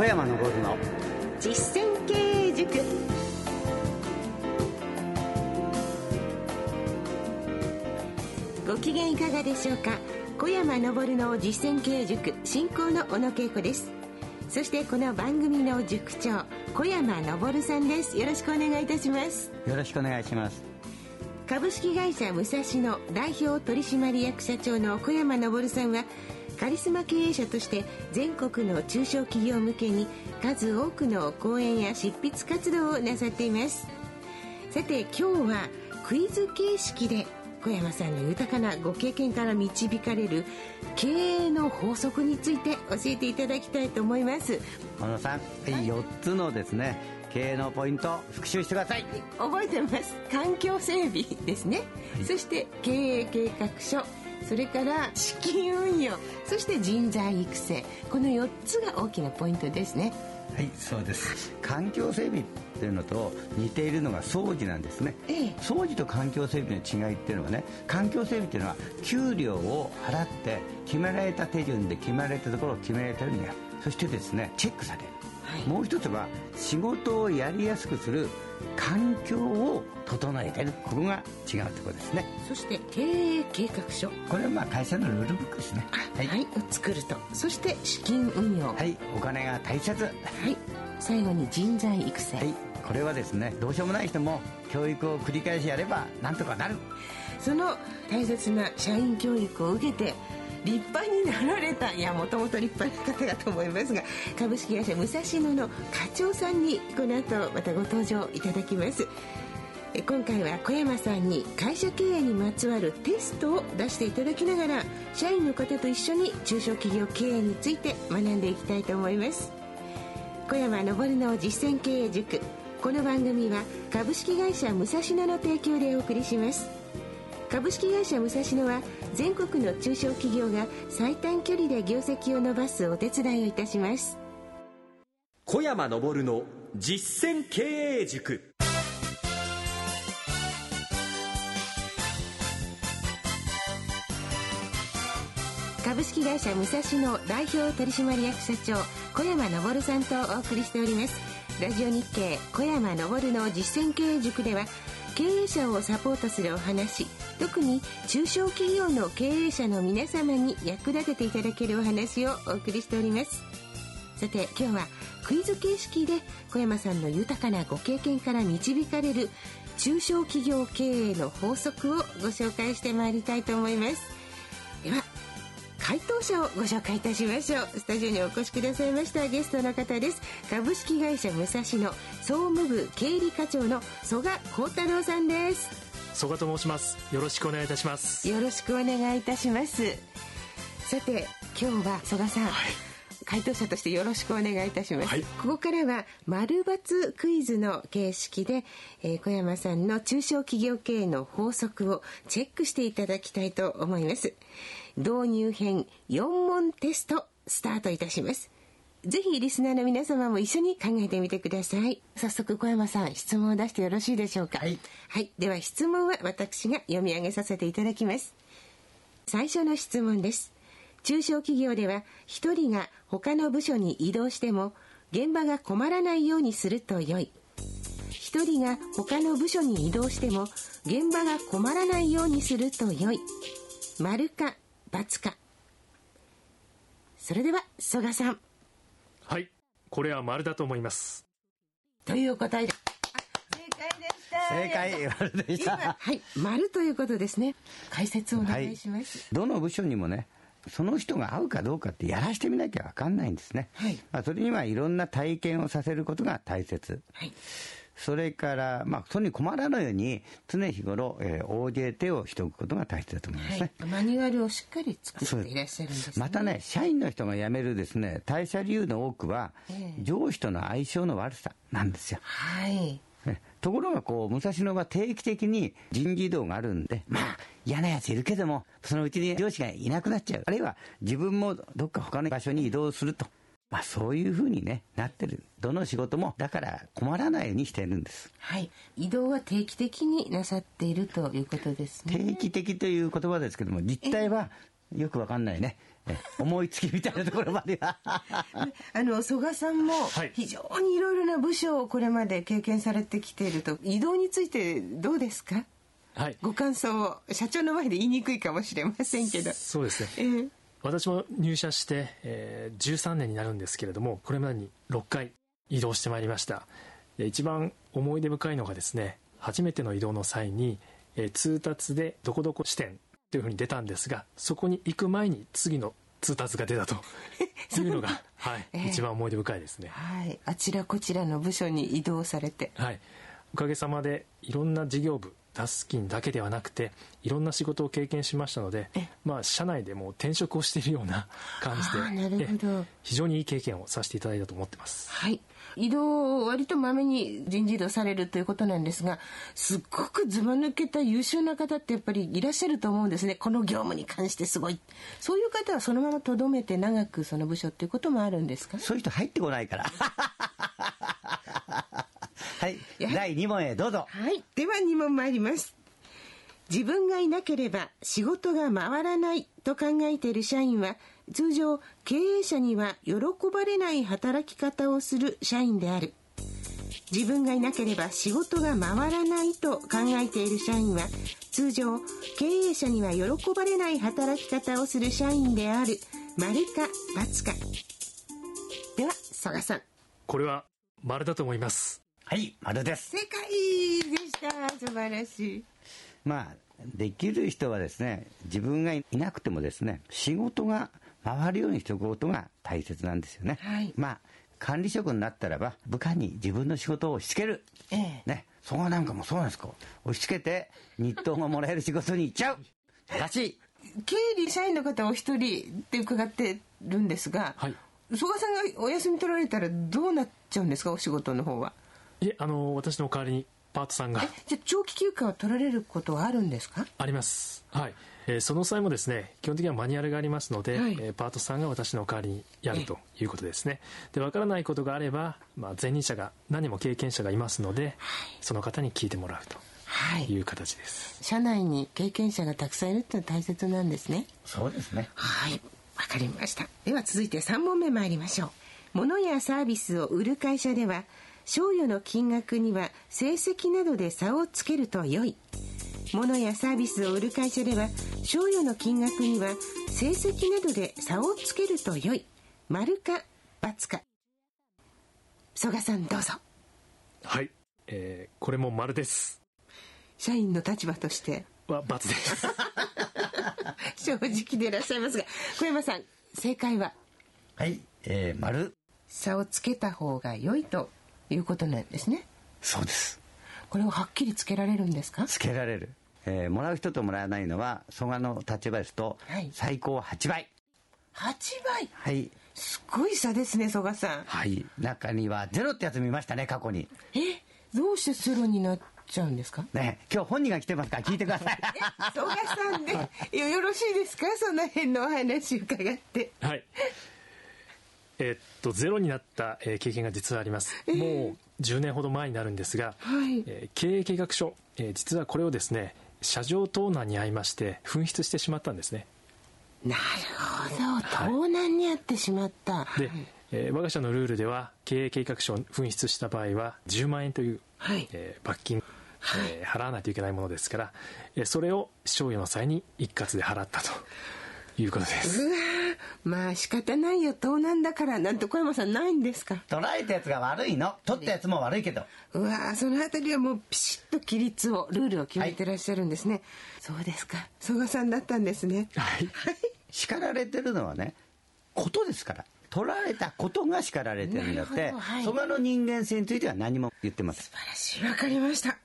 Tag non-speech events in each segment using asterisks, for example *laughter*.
小山昇の。実践経営塾。ご機嫌いかがでしょうか？小山昇の実践経営塾進行の小野恵子です。そしてこの番組の塾長小山昇さんです。よろしくお願いいたします。よろしくお願いします株式会社武蔵野代表取締役社長の小山昇さんはカリスマ経営者として全国の中小企業向けに数多くの講演や執筆活動をなさっています。さて今日はクイズ形式で小山さんの豊かなご経験から導かれる経営の法則について教えていただきたいと思います。小野さん、はい、4つのですね経営のポイント復習してください。覚えてます？環境整備ですね、はい、そして経営計画書。それから資金運用。そして人材育成。この4つが大きなポイントですね。はいそうです。環境整備っていうのと似ているのが掃除なんですね、ええ、掃除と環境整備の違いっていうのはね環境整備っていうのは給料を払って決められた手順で決められたところを決められたようにやる。そしてですねチェックされる、はい、もう一つは仕事をやりやすくする環境を整えてる。ここが違うところですね。そして経営計画書。これはまあ会社のルールブックですね。はい、はい、を作ると。そして資金運用。はい。お金が大切。はい。最後に人材育成。はい。これはですねどうしようもない人も教育を繰り返しやればなんとかなる。その大切な社員教育を受けて立派になられたいやもともと立派な方だと思いますが株式会社武蔵野の課長さんにこの後またご登場いただきます。今回は小山さんに会社経営にまつわるテストを出していただきながら社員の方と一緒に中小企業経営について学んでいきたいと思います。小山昇の実践経営塾。この番組は株式会社武蔵野の提供でお送りします。株式会社武蔵野は全国の中小企業が最短距離で業績を伸ばすお手伝いをいたします。小山昇の実践経営塾。株式会社武蔵野代表取締役社長小山昇さんとお送りしておりますラジオ日経小山昇の実践経営塾では経営者をサポートするお話特に中小企業の経営者の皆様に役立てていただけるお話をお送りしております。さて今日はクイズ形式で小山さんの豊かなご経験から導かれる中小企業経営の法則をご紹介してまいりたいと思います。回答者をご紹介いたしましょう。スタジオにお越しくださいましたゲストの方です。株式会社武蔵野総務部経理課長の曽我幸太郎さんです。曽我と申します。よろしくお願いいたします。よろしくお願いいたします。さて今日は曽我さん、はい。回答者としてよろしくお願いいたします、はい、ここからは丸抜クイズの形式で、えー、小山さんの中小企業経営の法則をチェックしていただきたいと思います導入編4問テストスタートいたします。ぜひリスナーの皆様も一緒に考えてみてください。早速小山さん、質問を出してよろしいでしょうか？はい。はい。では質問は私が読み上げさせていただきます。最初の質問です。中小企業では一人が他の部署に移動しても現場が困らないようにすると良い。一人が他の部署に移動しても現場が困らないようにすると良い。丸か罰か。それでは曽我さん。はい。これは丸だと思います。という答えで。正解丸でした。はい。丸ということですね。解説をお願いします、はい、どの部署にもねその人が合うかどうかってやらしてみなきゃ分かんないんですね、はい、まあ、それにはいろんな体験をさせることが大切、はいそれから、まあ、それに困らないように、常日頃、えー、OJT をしておくことが大切だと思いますね。はい、マニュアルをしっかり作っていらっしゃるんです、ね、またね、社員の人が辞めるですね、退社理由の多くは、えー、上司との相性の悪さなんですよ。はい。ところがこう、武蔵野は定期的に人事異動があるんで、まあ、嫌なやついるけども、そのうちに上司がいなくなっちゃう。あるいは自分もどっか他の場所に移動すると。まあそういうふうにね、なってる。どの仕事も、だから困らないようにしてるんです。はい。移動は定期的になさっているということですね。定期的という言葉ですけども、実態はよくわかんないね。思いつきみたいなところまでは *laughs* あの曽我さんも非常にいろいろな部署をこれまで経験されてきていると移動についてどうですか？はい、ご感想を社長の前で言いにくいかもしれませんけどそうですね、えー、私も入社して、えー、13年になるんですけれどもこれまでに6回移動してまいりました。一番思い出深いのがですね初めての移動の際に、えー、通達でどこどこ支店というふうに出たんですがそこに行く前に次の通達が出たと *laughs* いうのが、はい、えー、一番思い出深いですね、はい、あちらこちらの部署に移動されて、はい、おかげさまでいろんな事業部タスキンだけではなくていろんな仕事を経験しましたので、まあ、社内でも転職をしているような感じで非常にいい経験をさせていただいたと思ってます。はい。移動を割とまめに人事異動されるということなんですがすっごくずば抜けた優秀な方ってやっぱりいらっしゃると思うんですね。この業務に関してすごい。そういう方はそのままとどめて長くその部署っていうこともあるんですか？そういう人入ってこないからはい。第2問へどうぞ。はい。では2問参ります。自分がいなければ仕事が回らないと考えている社員は通常経営者には喜ばれない働き方をする社員である。自分がいなければ仕事が回らないと考えている社員は通常経営者には喜ばれない働き方をする社員である。丸か×か。では佐賀さん。これは丸だと思いますはい丸です。正解でした。素晴らしい。まあできる人はですね自分がいなくてもですね仕事が回るようにしておくことが大切なんですよね、はい、まあ管理職になったらば部下に自分の仕事を押し付ける、ええ、ね。そこなんかもそうなんですか？押し付けて日当がもらえる仕事に行っちゃう。正しい。経理社員の方お一人って伺ってるんですが、はい、曽我さんがお休み取られたらどうなっちゃうんですか？お仕事の方はえあの私の代わりにパートさんが。じゃ長期休暇を取られることはあるんですか？あります。はい、えー、その際もですね基本的にはマニュアルがありますので、はい、えー、パートさんが私の代わりにやるということですね。で分からないことがあれば、まあ、前任者が何も経験者がいますので、はい、その方に聞いてもらうとい。う形です、はい、社内に経験者がたくさんいるってのは大切なんですね。そうですね。はい。わかりました。では続いて3問目参りましょう。物やサービスを売る会社では賞与の金額には成績などで差をつけると良い。物やサービスを売る会社では賞与の金額には成績などで差をつけると良い。丸か×か。曽我さんどうぞ。はい、えー、これも丸です。社員の立場として。は×です。*laughs* 正直でいらっしゃいますが小山さん正解は？はい、えー、丸。差をつけた方が良いということなんですね。そうです。これをはっきりつけられるんですか？つけられる、えー、もらう人ともらわないのは蘇我の立場ですと、最高8倍。8倍？はい。すごい差ですね蘇我さん。はい。中にはゼロってやつ見ましたね過去に。えどうしてゼロになっちゃうんですか？ね今日本人が来てますから聞いてください。蘇我さんでよろしいですか？その辺のお話伺って。はいえー、っとゼロになった、えー、経験が実はあります、えー、もう10年ほど前になるんですが、はい。えー、経営計画書、えー、実はこれをですね車上盗難に遭いまして紛失してしまったんですね。なるほど、盗難に遭ってしまった、で、はい、えー、我が社のルールでは経営計画書を紛失した場合は10万円という、はい。えー、罰金えー、払わないといけないものですから、えー、それを賞与の際に一括で払ったということです。うわまあ仕方ないよ盗難だからなんて小山さんないんですか？捉えたやつが悪いの。取ったやつも悪いけど。うわそのあたりはもうピシッと規律をルールを決めてらっしゃるんですね、はい、そうですか。曽我さんだったんですね。はい。叱られてるのはねことですから。取られたことが叱られてるんだって、はい、その人間性については何も言ってます素晴らしい。わかりました。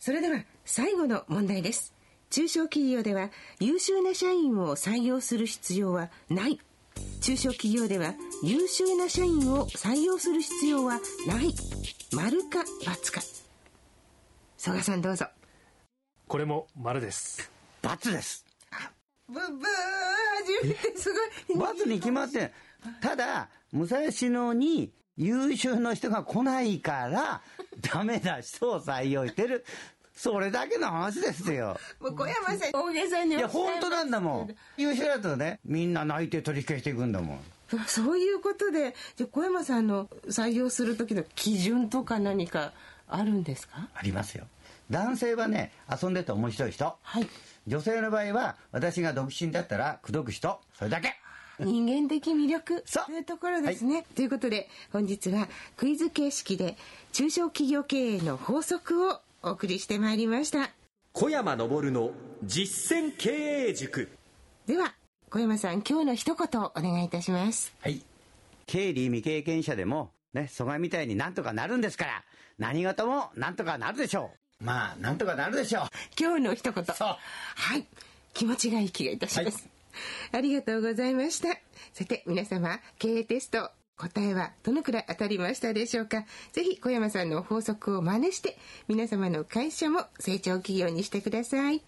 それでは最後の問題です中小企業では優秀な社員を採用する必要はない。中小企業では優秀な社員を採用する必要はない。丸か×か。曽我さんどうぞ。これも丸です×です。ブブー初めてすごい×に決まってただ武蔵野に優秀な人が来ないからダメな人を採用してるそれだけの話ですよ。*laughs* もう小山さん、大げさにいや、本当なんだもん。優秀だとね、みんな泣いて取引していくんだもん。そういうことで、じゃ小山さんの採用する時の基準とか何かあるんですか？ありますよ。男性はね、遊んでて面白い人。はい。女性の場合は、私が独身だったら、口説く人。それだけ。人間的魅力というところですね、はい、ということで本日はクイズ形式で中小企業経営の法則をお送りしてまいりました。小山昇の実践経営塾。では小山さん今日の一言お願いいたします。はい。経理未経験者でもね蘇我みたいになんとかなるんですから何事もなんとかなるでしょう。まあなんとかなるでしょう。今日の一言。はい。気持ちがいい気がいたします、はい。ありがとうございました。さて皆様経営テスト答えはどのくらい当たりましたでしょうか？ぜひ小山さんの法則を真似して皆様の会社も成長企業にしてください。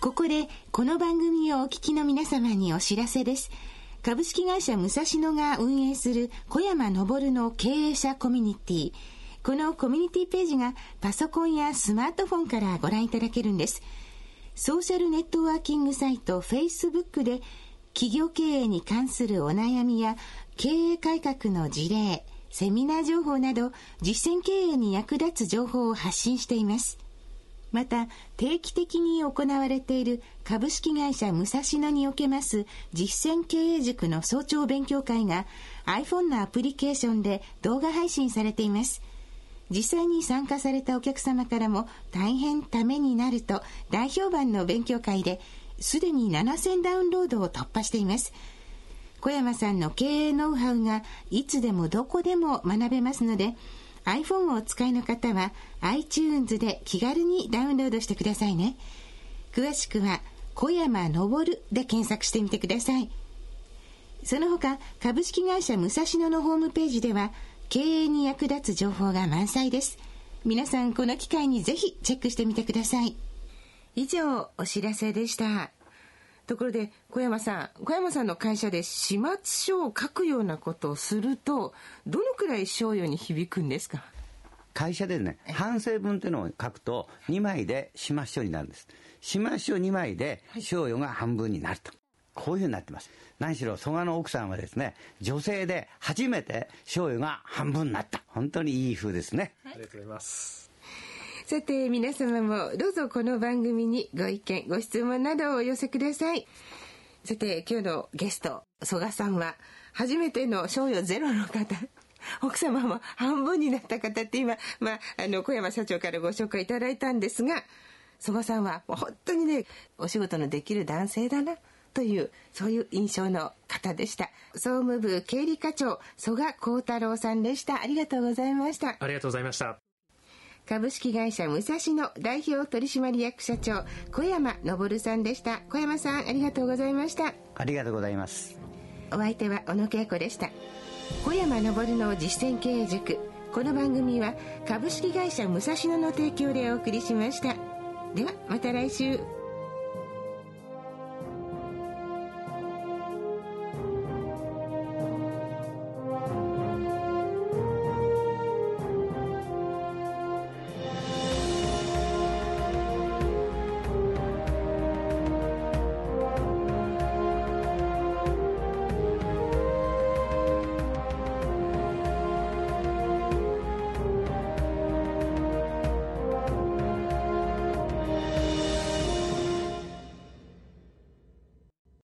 ここでこの番組をお聞きの皆様にお知らせです。株式会社武蔵野が運営する小山昇の経営者コミュニティ。このコミュニティページがパソコンやスマートフォンからご覧いただけるんです。ソーシャルネットワーキングサイト Facebook で企業経営に関するお悩みや経営改革の事例、セミナー情報など実践経営に役立つ情報を発信しています。また定期的に行われている株式会社武蔵野におけます実践経営塾の早朝勉強会が iPhone のアプリケーションで動画配信されています。実際に参加されたお客様からも大変ためになると大評判の勉強会ですでに7000ダウンロードを突破しています。小山さんの経営ノウハウがいつでもどこでも学べますので iPhone をお使いの方は iTunes で気軽にダウンロードしてくださいね。詳しくは小山昇で検索してみてください。その他株式会社武蔵野のホームページでは経営に役立つ情報が満載です。皆さんこの機会にぜひチェックしてみてください。以上、お知らせでした。ところで、小山さん、小山さんの会社で始末書を書くようなことをすると、どのくらい賞与に響くんですか？会社でね、反省文っていうのを書くと、2枚で始末書になるんです。始末書2枚で賞与が半分になると。こういうふうになってます。何しろ蘇我の奥さんはですね女性で初めて醤油が半分になった本当にいい風ですね、はい、ありがとうございますさて皆様もどうぞこの番組にご意見ご質問などをお寄せください。さて今日のゲスト曽我さんは初めての醤油ゼロの方。*laughs* 奥様も半分になった方って今、まあ、あの小山社長からご紹介いただいたんですが曽我さんは本当にねお仕事のできる男性だなというそういう印象の方でした。総務部経理課長曽我幸太郎さんでした。ありがとうございました。ありがとうございました。株式会社武蔵野代表取締役社長小山昇さんでした。小山さんありがとうございました。ありがとうございます。お相手は小野恵子でした。小山昇の実践経営塾。この番組は株式会社武蔵野の提供でお送りしました。ではまた来週